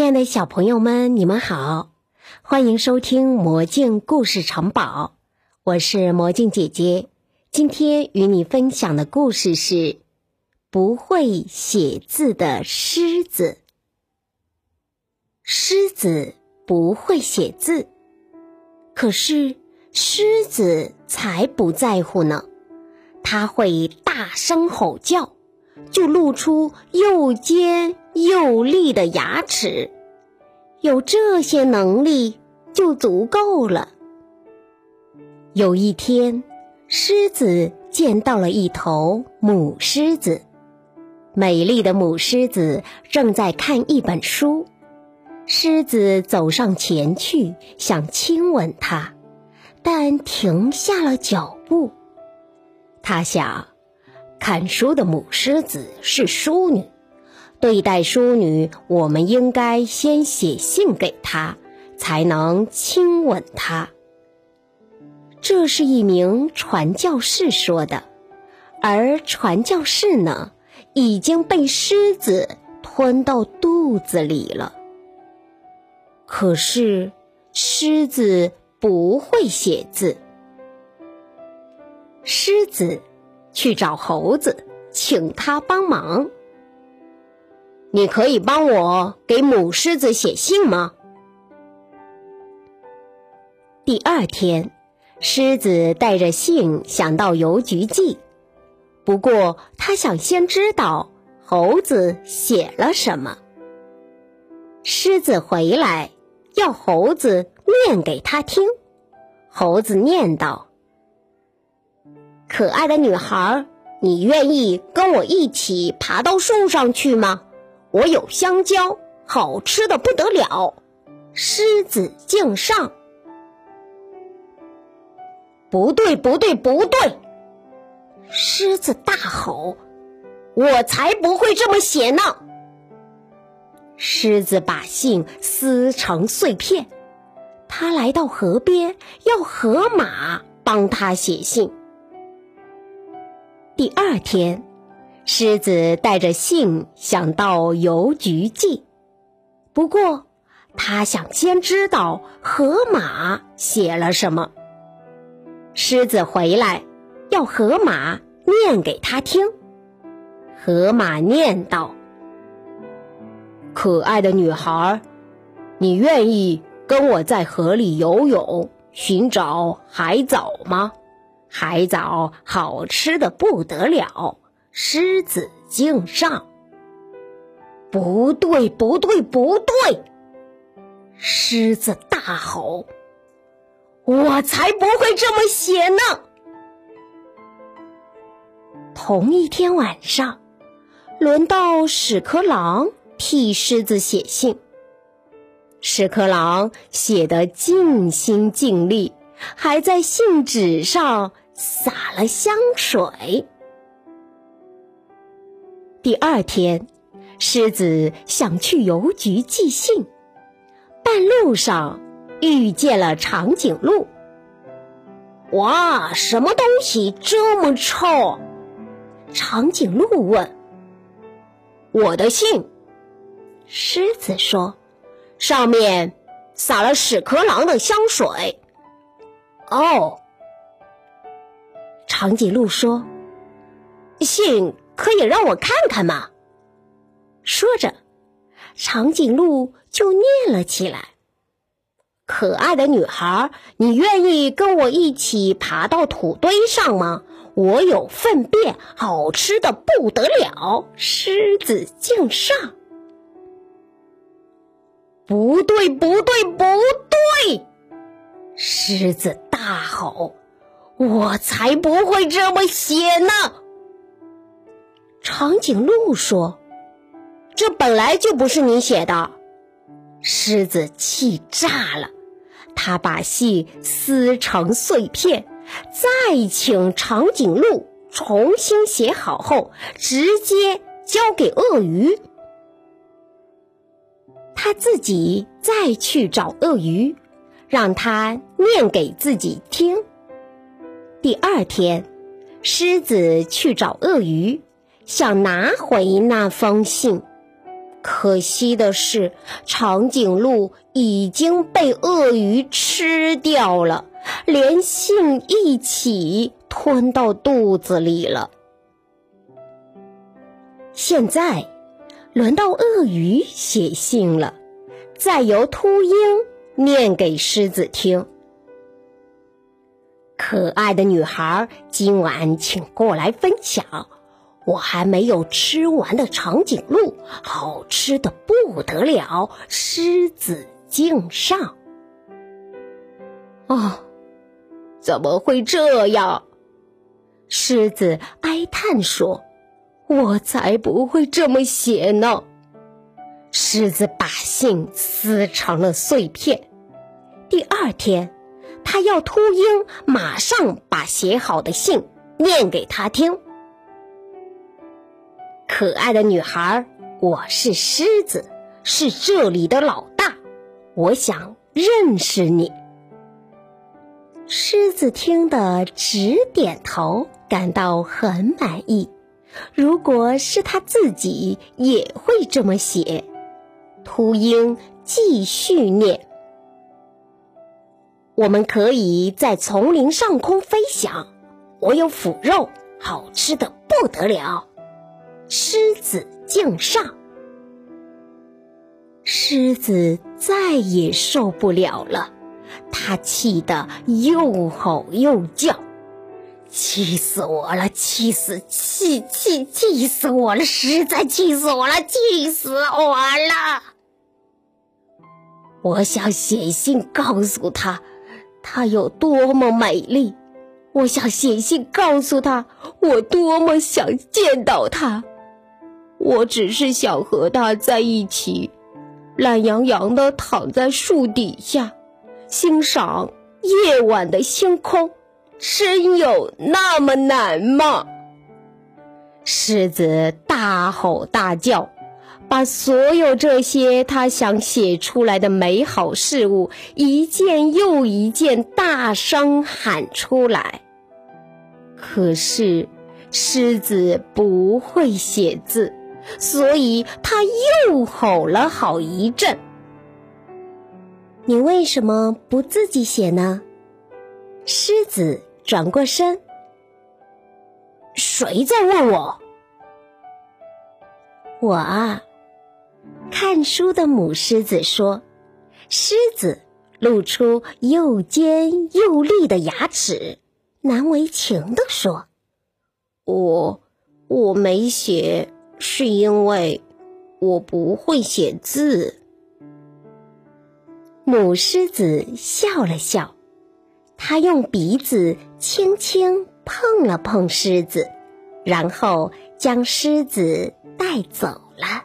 亲爱的小朋友们，你们好，欢迎收听《魔镜故事城堡》，我是魔镜姐姐。今天与你分享的故事是不会写字的狮子。狮子不会写字，可是狮子才不在乎呢，它会大声吼叫。就露出又尖又利的牙齿，有这些能力就足够了。有一天，狮子见到了一头母狮子，美丽的母狮子正在看一本书。狮子走上前去，想亲吻它，但停下了脚步。他想。看书的母狮子是淑女，对待淑女，我们应该先写信给她，才能亲吻她。这是一名传教士说的，而传教士呢，已经被狮子吞到肚子里了。可是，狮子不会写字，狮子。去找猴子，请他帮忙。你可以帮我给母狮子写信吗？第二天，狮子带着信想到邮局寄，不过他想先知道猴子写了什么。狮子回来，要猴子念给他听。猴子念道。可爱的女孩，你愿意跟我一起爬到树上去吗？我有香蕉，好吃的不得了。狮子敬上。不对，不对，不对！狮子大吼：“我才不会这么写呢！”狮子把信撕成碎片，他来到河边，要河马帮他写信。第二天，狮子带着信想到邮局寄，不过他想先知道河马写了什么。狮子回来，要河马念给他听。河马念道：“可爱的女孩，你愿意跟我在河里游泳，寻找海藻吗？”海藻好吃的不得了，狮子敬上。不对，不对，不对！狮子大吼：“我才不会这么写呢！”同一天晚上，轮到屎壳郎替狮子写信。屎壳郎写得尽心尽力，还在信纸上。洒了香水。第二天，狮子想去邮局寄信，半路上遇见了长颈鹿。哇，什么东西这么臭？长颈鹿问。我的信，狮子说，上面撒了屎壳郎的香水。哦。长颈鹿说：“信可以让我看看吗？”说着，长颈鹿就念了起来：“可爱的女孩，你愿意跟我一起爬到土堆上吗？我有粪便，好吃的不得了。”狮子敬上。不对，不对，不对！狮子大吼。我才不会这么写呢！长颈鹿说：“这本来就不是你写的。”狮子气炸了，他把信撕成碎片，再请长颈鹿重新写好后，直接交给鳄鱼。他自己再去找鳄鱼，让他念给自己听。第二天，狮子去找鳄鱼，想拿回那封信。可惜的是，长颈鹿已经被鳄鱼吃掉了，连信一起吞到肚子里了。现在，轮到鳄鱼写信了，再由秃鹰念给狮子听。可爱的女孩，今晚请过来分享。我还没有吃完的长颈鹿，好吃的不得了。狮子敬上。哦，怎么会这样？狮子哀叹说：“我才不会这么写呢。”狮子把信撕成了碎片。第二天，他要秃鹰马上把写好的信念给他听。可爱的女孩，我是狮子，是这里的老大，我想认识你。狮子听得直点头，感到很满意。如果是他自己，也会这么写。秃鹰继续念：“我们可以在丛林上空飞翔，我有腐肉，好吃的不得了。”狮子敬上，狮子再也受不了了，他气得又吼又叫，气死我了！气死，气气气死我了！实在气死我了！气死我了！我想写信告诉他，她有多么美丽；我想写信告诉他，我多么想见到她。我只是想和他在一起，懒洋洋的躺在树底下，欣赏夜晚的星空，真有那么难吗？狮子大吼大叫，把所有这些他想写出来的美好事物，一件又一件大声喊出来。可是，狮子不会写字。所以他又吼了好一阵。你为什么不自己写呢？狮子转过身。谁在问我？我啊。看书的母狮子说。狮子露出又尖又利的牙齿，难为情地说：“我我没写。”是因为我不会写字。母狮子笑了笑，它用鼻子轻轻碰了碰狮子，然后将狮子带走了。